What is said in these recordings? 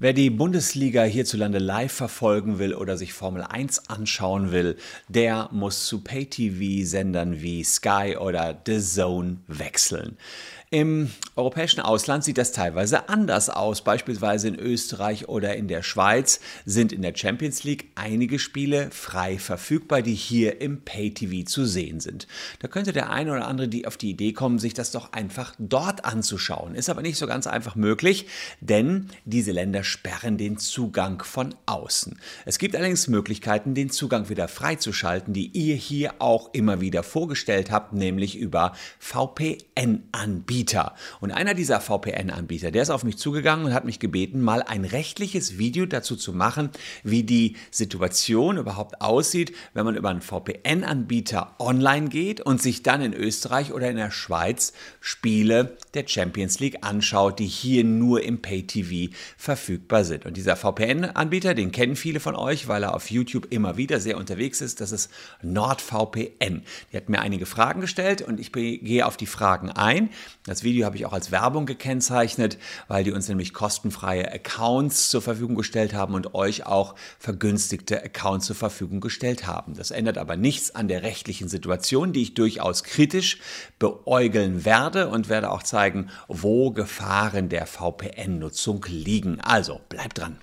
Wer die Bundesliga hierzulande live verfolgen will oder sich Formel 1 anschauen will, der muss zu Pay-TV-Sendern wie Sky oder The Zone wechseln. Im europäischen Ausland sieht das teilweise anders aus. Beispielsweise in Österreich oder in der Schweiz sind in der Champions League einige Spiele frei verfügbar, die hier im Pay-TV zu sehen sind. Da könnte der eine oder andere die auf die Idee kommen, sich das doch einfach dort anzuschauen. Ist aber nicht so ganz einfach möglich, denn diese Länder sperren den Zugang von außen. Es gibt allerdings Möglichkeiten, den Zugang wieder freizuschalten, die ihr hier auch immer wieder vorgestellt habt, nämlich über VPN-Anbieter. Anbieter. Und einer dieser VPN-Anbieter, der ist auf mich zugegangen und hat mich gebeten, mal ein rechtliches Video dazu zu machen, wie die Situation überhaupt aussieht, wenn man über einen VPN-Anbieter online geht und sich dann in Österreich oder in der Schweiz Spiele der Champions League anschaut, die hier nur im Pay-TV verfügbar sind. Und dieser VPN-Anbieter, den kennen viele von euch, weil er auf YouTube immer wieder sehr unterwegs ist. Das ist NordVPN. Die hat mir einige Fragen gestellt und ich gehe auf die Fragen ein. Das Video habe ich auch als Werbung gekennzeichnet, weil die uns nämlich kostenfreie Accounts zur Verfügung gestellt haben und euch auch vergünstigte Accounts zur Verfügung gestellt haben. Das ändert aber nichts an der rechtlichen Situation, die ich durchaus kritisch beäugeln werde und werde auch zeigen, wo Gefahren der VPN-Nutzung liegen. Also bleibt dran.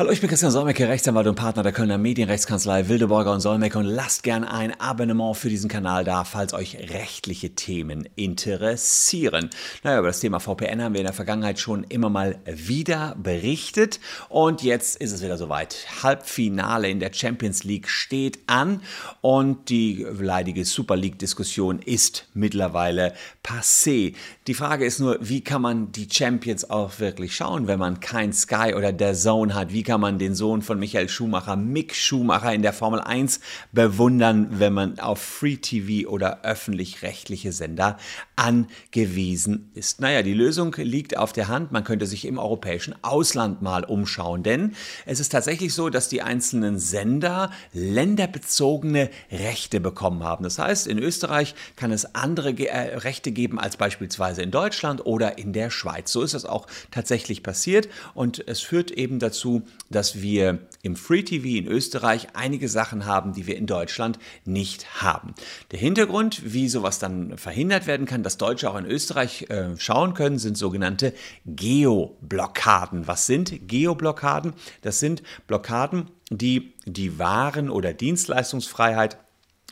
Hallo, ich bin Christian Solmecke, Rechtsanwalt und Partner der Kölner Medienrechtskanzlei Wildeborger und Solmecke und lasst gern ein Abonnement für diesen Kanal da, falls euch rechtliche Themen interessieren. Naja, über das Thema VPN haben wir in der Vergangenheit schon immer mal wieder berichtet und jetzt ist es wieder soweit. Halbfinale in der Champions League steht an und die leidige Super League-Diskussion ist mittlerweile passé. Die Frage ist nur, wie kann man die Champions auch wirklich schauen, wenn man kein Sky oder der Zone hat? Wie kann man den Sohn von Michael Schumacher, Mick Schumacher in der Formel 1 bewundern, wenn man auf Free TV oder öffentlich-rechtliche Sender angewiesen ist. Naja, die Lösung liegt auf der Hand. Man könnte sich im europäischen Ausland mal umschauen, denn es ist tatsächlich so, dass die einzelnen Sender länderbezogene Rechte bekommen haben. Das heißt, in Österreich kann es andere äh, Rechte geben als beispielsweise in Deutschland oder in der Schweiz. So ist es auch tatsächlich passiert und es führt eben dazu, dass wir im Free TV in Österreich einige Sachen haben, die wir in Deutschland nicht haben. Der Hintergrund, wie sowas dann verhindert werden kann, dass Deutsche auch in Österreich äh, schauen können, sind sogenannte Geoblockaden. Was sind Geoblockaden? Das sind Blockaden, die die Waren- oder Dienstleistungsfreiheit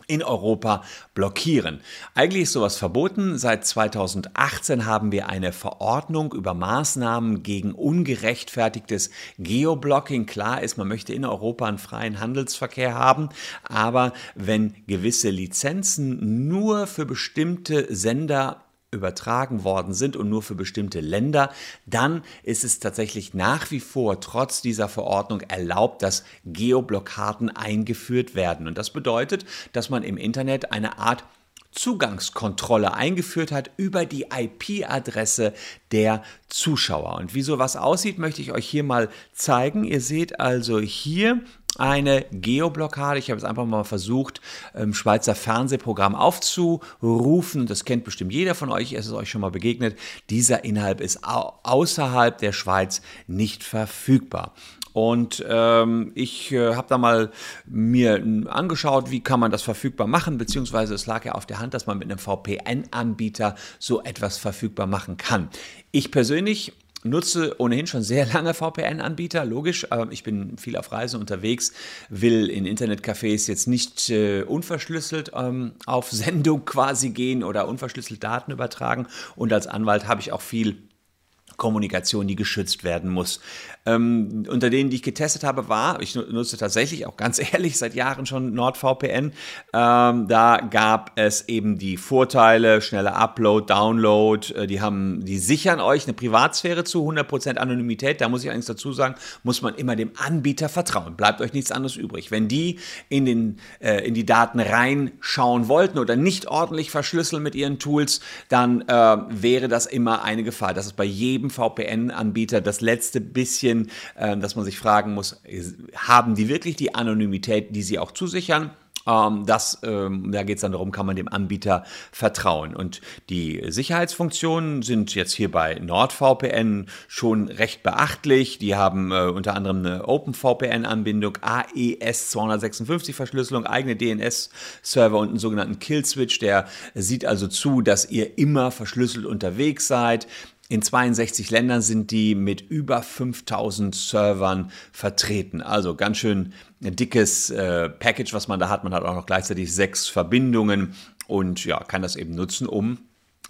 in Europa blockieren. Eigentlich ist sowas verboten. Seit 2018 haben wir eine Verordnung über Maßnahmen gegen ungerechtfertigtes Geoblocking. Klar ist, man möchte in Europa einen freien Handelsverkehr haben, aber wenn gewisse Lizenzen nur für bestimmte Sender übertragen worden sind und nur für bestimmte Länder, dann ist es tatsächlich nach wie vor trotz dieser Verordnung erlaubt, dass Geoblockaden eingeführt werden. Und das bedeutet, dass man im Internet eine Art Zugangskontrolle eingeführt hat über die IP-Adresse der Zuschauer. Und wie sowas aussieht, möchte ich euch hier mal zeigen. Ihr seht also hier eine Geoblockade. Ich habe es einfach mal versucht, im Schweizer Fernsehprogramm aufzurufen. Das kennt bestimmt jeder von euch, es ist euch schon mal begegnet. Dieser Inhalt ist außerhalb der Schweiz nicht verfügbar. Und ähm, ich äh, habe da mal mir angeschaut, wie kann man das verfügbar machen, beziehungsweise es lag ja auf der Hand, dass man mit einem VPN-Anbieter so etwas verfügbar machen kann. Ich persönlich nutze ohnehin schon sehr lange VPN-Anbieter, logisch. Ich bin viel auf Reise unterwegs, will in Internetcafés jetzt nicht äh, unverschlüsselt ähm, auf Sendung quasi gehen oder unverschlüsselt Daten übertragen. Und als Anwalt habe ich auch viel Kommunikation, die geschützt werden muss. Ähm, unter denen, die ich getestet habe, war, ich nutze tatsächlich auch ganz ehrlich seit Jahren schon NordVPN. Ähm, da gab es eben die Vorteile, schneller Upload, Download, äh, die haben, die sichern euch eine Privatsphäre zu, 100% Anonymität. Da muss ich allerdings dazu sagen, muss man immer dem Anbieter vertrauen. Bleibt euch nichts anderes übrig. Wenn die in, den, äh, in die Daten reinschauen wollten oder nicht ordentlich verschlüsseln mit ihren Tools, dann äh, wäre das immer eine Gefahr. Das ist bei jedem jedem VPN-Anbieter das letzte bisschen, äh, dass man sich fragen muss, haben die wirklich die Anonymität, die sie auch zusichern? Ähm, das, ähm, da geht es dann darum, kann man dem Anbieter vertrauen. Und die Sicherheitsfunktionen sind jetzt hier bei NordVPN schon recht beachtlich. Die haben äh, unter anderem eine OpenVPN-Anbindung, AES 256 Verschlüsselung, eigene DNS-Server und einen sogenannten Kill-Switch. Der sieht also zu, dass ihr immer verschlüsselt unterwegs seid. In 62 Ländern sind die mit über 5000 Servern vertreten. Also ganz schön dickes äh, Package, was man da hat. Man hat auch noch gleichzeitig sechs Verbindungen und ja, kann das eben nutzen, um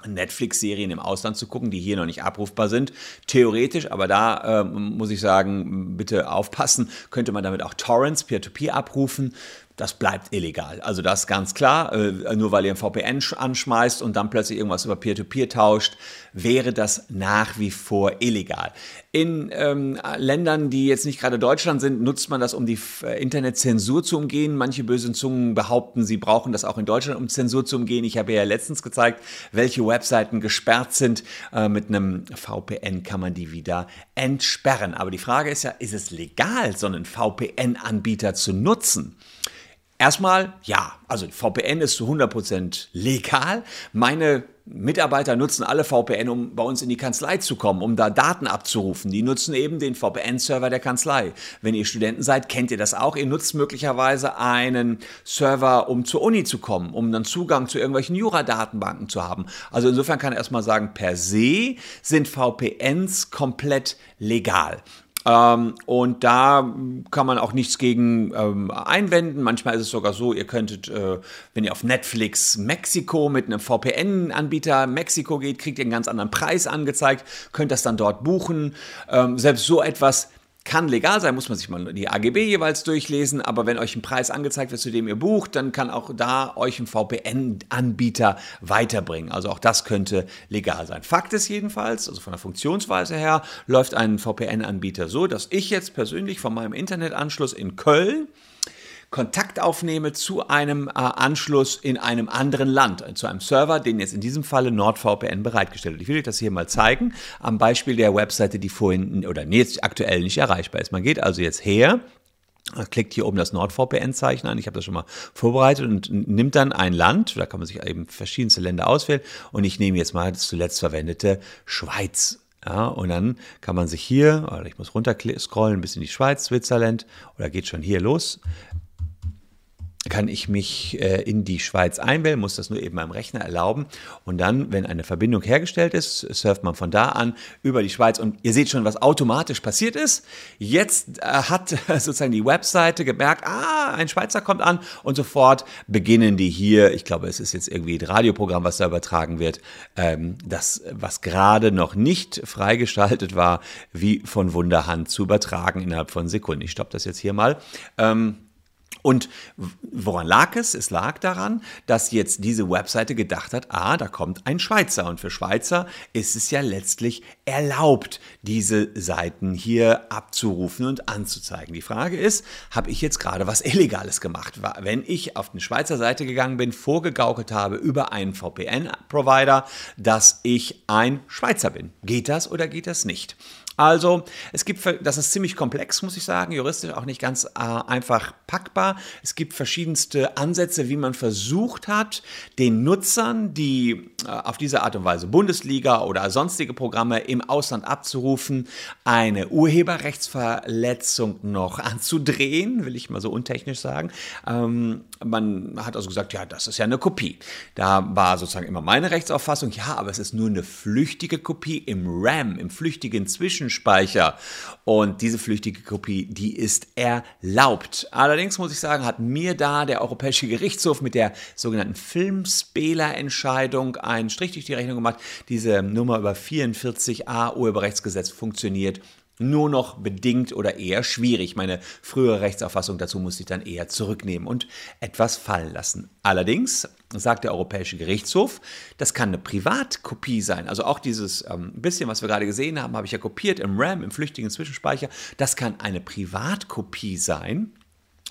Netflix-Serien im Ausland zu gucken, die hier noch nicht abrufbar sind. Theoretisch, aber da äh, muss ich sagen, bitte aufpassen, könnte man damit auch Torrents peer-to-peer -peer abrufen das bleibt illegal. Also das ist ganz klar. Äh, nur weil ihr ein VPN anschmeißt und dann plötzlich irgendwas über Peer-to-Peer -Peer tauscht, wäre das nach wie vor illegal. In ähm, Ländern, die jetzt nicht gerade Deutschland sind, nutzt man das, um die äh, Internetzensur zu umgehen. Manche bösen Zungen behaupten, sie brauchen das auch in Deutschland, um Zensur zu umgehen. Ich habe ja letztens gezeigt, welche Webseiten gesperrt sind. Äh, mit einem VPN kann man die wieder entsperren. Aber die Frage ist ja, ist es legal, so einen VPN-Anbieter zu nutzen? Erstmal, ja, also VPN ist zu 100% legal. Meine Mitarbeiter nutzen alle VPN, um bei uns in die Kanzlei zu kommen, um da Daten abzurufen. Die nutzen eben den VPN-Server der Kanzlei. Wenn ihr Studenten seid, kennt ihr das auch. Ihr nutzt möglicherweise einen Server, um zur Uni zu kommen, um dann Zugang zu irgendwelchen Jura-Datenbanken zu haben. Also insofern kann ich erstmal sagen, per se sind VPNs komplett legal. Ähm, und da kann man auch nichts gegen ähm, einwenden. Manchmal ist es sogar so, ihr könntet, äh, wenn ihr auf Netflix Mexiko mit einem VPN-Anbieter Mexiko geht, kriegt ihr einen ganz anderen Preis angezeigt, könnt das dann dort buchen. Ähm, selbst so etwas kann legal sein, muss man sich mal die AGB jeweils durchlesen, aber wenn euch ein Preis angezeigt wird, zu dem ihr bucht, dann kann auch da euch ein VPN-Anbieter weiterbringen. Also auch das könnte legal sein. Fakt ist jedenfalls, also von der Funktionsweise her, läuft ein VPN-Anbieter so, dass ich jetzt persönlich von meinem Internetanschluss in Köln Kontakt aufnehme zu einem äh, Anschluss in einem anderen Land, äh, zu einem Server, den jetzt in diesem Falle NordVPN bereitgestellt hat. Ich will euch das hier mal zeigen am Beispiel der Webseite, die vorhin oder nee, jetzt aktuell nicht erreichbar ist. Man geht also jetzt her, klickt hier oben das NordVPN-Zeichen an. Ich habe das schon mal vorbereitet und nimmt dann ein Land, da kann man sich eben verschiedenste Länder auswählen und ich nehme jetzt mal das zuletzt verwendete Schweiz. Ja, und dann kann man sich hier, oder ich muss runter scrollen bis in die Schweiz, Switzerland, oder geht schon hier los kann ich mich äh, in die Schweiz einwählen, muss das nur eben meinem Rechner erlauben. Und dann, wenn eine Verbindung hergestellt ist, surft man von da an über die Schweiz. Und ihr seht schon, was automatisch passiert ist. Jetzt äh, hat sozusagen die Webseite gemerkt, ah, ein Schweizer kommt an und sofort beginnen die hier, ich glaube, es ist jetzt irgendwie ein Radioprogramm, was da übertragen wird, ähm, das, was gerade noch nicht freigeschaltet war, wie von Wunderhand zu übertragen innerhalb von Sekunden. Ich stoppe das jetzt hier mal. Ähm, und woran lag es? Es lag daran, dass jetzt diese Webseite gedacht hat, ah, da kommt ein Schweizer. Und für Schweizer ist es ja letztlich erlaubt, diese Seiten hier abzurufen und anzuzeigen. Die Frage ist, habe ich jetzt gerade was Illegales gemacht? Wenn ich auf eine Schweizer Seite gegangen bin, vorgegaukelt habe über einen VPN-Provider, dass ich ein Schweizer bin. Geht das oder geht das nicht? Also, es gibt, das ist ziemlich komplex, muss ich sagen, juristisch auch nicht ganz äh, einfach packbar. Es gibt verschiedenste Ansätze, wie man versucht hat, den Nutzern, die äh, auf diese Art und Weise Bundesliga oder sonstige Programme im Ausland abzurufen, eine Urheberrechtsverletzung noch anzudrehen, will ich mal so untechnisch sagen. Ähm, man hat also gesagt, ja, das ist ja eine Kopie. Da war sozusagen immer meine Rechtsauffassung, ja, aber es ist nur eine flüchtige Kopie im RAM, im flüchtigen Zwischen Zwischenspeicher. Und diese flüchtige Kopie, die ist erlaubt. Allerdings muss ich sagen, hat mir da der Europäische Gerichtshof mit der sogenannten Filmspeler-Entscheidung einen Strich durch die Rechnung gemacht. Diese Nummer über 44a Urheberrechtsgesetz funktioniert nur noch bedingt oder eher schwierig. Meine frühere Rechtsauffassung dazu muss ich dann eher zurücknehmen und etwas fallen lassen. Allerdings sagt der Europäische Gerichtshof, das kann eine Privatkopie sein. Also auch dieses ähm, bisschen, was wir gerade gesehen haben, habe ich ja kopiert im RAM, im flüchtigen Zwischenspeicher. Das kann eine Privatkopie sein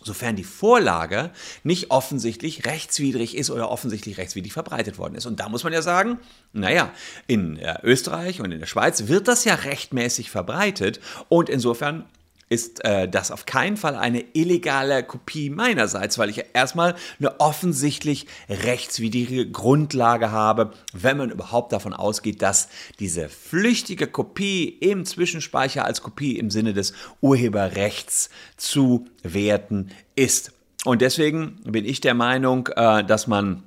sofern die Vorlage nicht offensichtlich rechtswidrig ist oder offensichtlich rechtswidrig verbreitet worden ist. Und da muss man ja sagen, naja, in äh, Österreich und in der Schweiz wird das ja rechtmäßig verbreitet und insofern ist äh, das auf keinen Fall eine illegale Kopie meinerseits, weil ich erstmal eine offensichtlich rechtswidrige Grundlage habe, wenn man überhaupt davon ausgeht, dass diese flüchtige Kopie im Zwischenspeicher als Kopie im Sinne des Urheberrechts zu werten ist. Und deswegen bin ich der Meinung, äh, dass man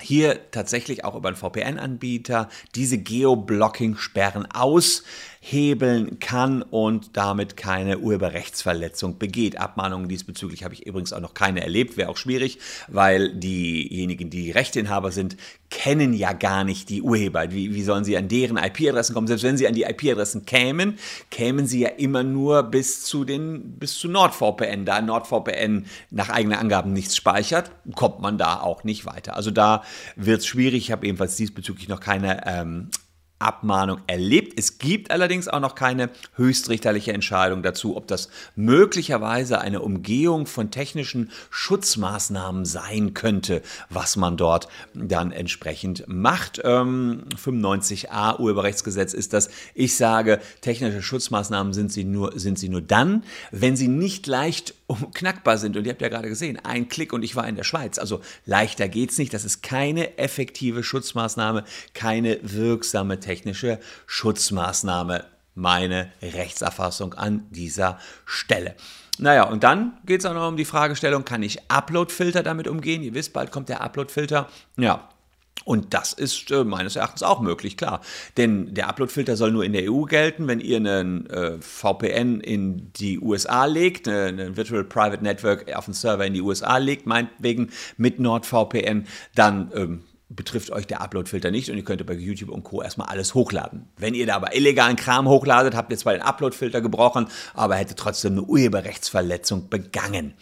hier tatsächlich auch über einen VPN-Anbieter diese Geoblocking-Sperren aushebeln kann und damit keine Urheberrechtsverletzung begeht. Abmahnungen diesbezüglich habe ich übrigens auch noch keine erlebt, wäre auch schwierig, weil diejenigen, die Rechteinhaber sind, kennen ja gar nicht die Urheber. Wie, wie sollen sie an deren IP-Adressen kommen? Selbst wenn sie an die IP-Adressen kämen, kämen sie ja immer nur bis zu den, bis zu NordVPN. Da NordVPN nach eigenen Angaben nichts speichert, kommt man da auch nicht weiter. Also da wird es schwierig. Ich habe ebenfalls diesbezüglich noch keine ähm, Abmahnung erlebt. Es gibt allerdings auch noch keine höchstrichterliche Entscheidung dazu, ob das möglicherweise eine Umgehung von technischen Schutzmaßnahmen sein könnte, was man dort dann entsprechend macht. Ähm, 95a Urheberrechtsgesetz ist das. Ich sage, technische Schutzmaßnahmen sind sie nur, sind sie nur dann, wenn sie nicht leicht knackbar sind. Und ihr habt ja gerade gesehen, ein Klick und ich war in der Schweiz. Also leichter geht's nicht. Das ist keine effektive Schutzmaßnahme, keine wirksame technische Schutzmaßnahme. Meine Rechtserfassung an dieser Stelle. Naja, und dann geht es auch noch um die Fragestellung, kann ich Upload-Filter damit umgehen? Ihr wisst, bald kommt der Upload-Filter. Ja, und das ist äh, meines Erachtens auch möglich, klar. Denn der Uploadfilter soll nur in der EU gelten. Wenn ihr einen äh, VPN in die USA legt, eine, eine, Virtual Private Network auf einen Server in die USA legt, meinetwegen mit NordVPN, dann ähm, betrifft euch der Uploadfilter nicht und ihr könnt bei YouTube und Co. erstmal alles hochladen. Wenn ihr da aber illegalen Kram hochladet, habt ihr zwar den Uploadfilter gebrochen, aber hättet trotzdem eine Urheberrechtsverletzung begangen.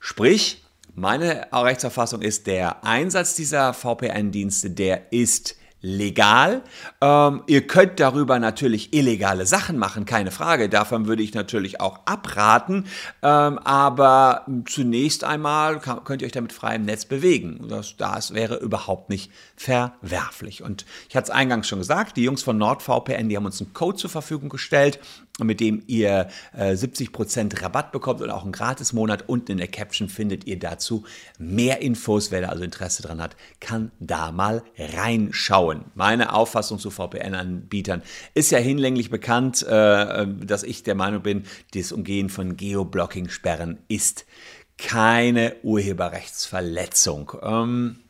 Sprich, meine Rechtsauffassung ist, der Einsatz dieser VPN-Dienste, der ist legal. Ähm, ihr könnt darüber natürlich illegale Sachen machen, keine Frage. Davon würde ich natürlich auch abraten. Ähm, aber zunächst einmal kann, könnt ihr euch damit frei im Netz bewegen. Das, das wäre überhaupt nicht verwerflich. Und ich hatte es eingangs schon gesagt, die Jungs von NordVPN, die haben uns einen Code zur Verfügung gestellt mit dem ihr äh, 70% Rabatt bekommt und auch einen Gratis-Monat. Unten in der Caption findet ihr dazu mehr Infos. Wer da also Interesse dran hat, kann da mal reinschauen. Meine Auffassung zu VPN-Anbietern ist ja hinlänglich bekannt, äh, dass ich der Meinung bin, das Umgehen von Geoblocking-Sperren ist keine Urheberrechtsverletzung. Ähm,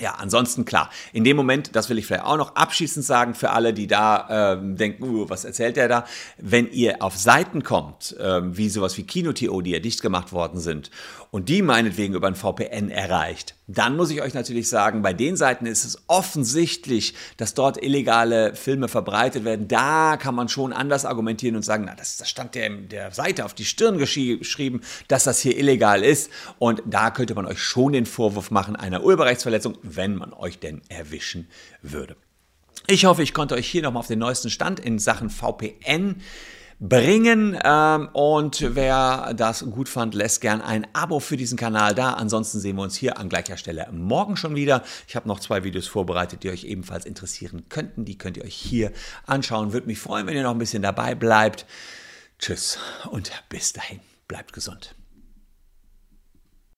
ja, ansonsten klar. In dem Moment, das will ich vielleicht auch noch abschließend sagen für alle, die da ähm, denken, uh, was erzählt der da? Wenn ihr auf Seiten kommt, ähm, wie sowas wie Kino.to, die ja dicht gemacht worden sind, und die meinetwegen über ein VPN erreicht, dann muss ich euch natürlich sagen, bei den Seiten ist es offensichtlich, dass dort illegale Filme verbreitet werden. Da kann man schon anders argumentieren und sagen, na, das, das stand der, der Seite auf die Stirn geschrieben, dass das hier illegal ist. Und da könnte man euch schon den Vorwurf machen einer Urheberrechtsverletzung, wenn man euch denn erwischen würde. Ich hoffe, ich konnte euch hier nochmal auf den neuesten Stand in Sachen VPN bringen. Ähm, und wer das gut fand, lässt gern ein Abo für diesen Kanal da. Ansonsten sehen wir uns hier an gleicher Stelle morgen schon wieder. Ich habe noch zwei Videos vorbereitet, die euch ebenfalls interessieren könnten. Die könnt ihr euch hier anschauen. Würde mich freuen, wenn ihr noch ein bisschen dabei bleibt. Tschüss und bis dahin. Bleibt gesund.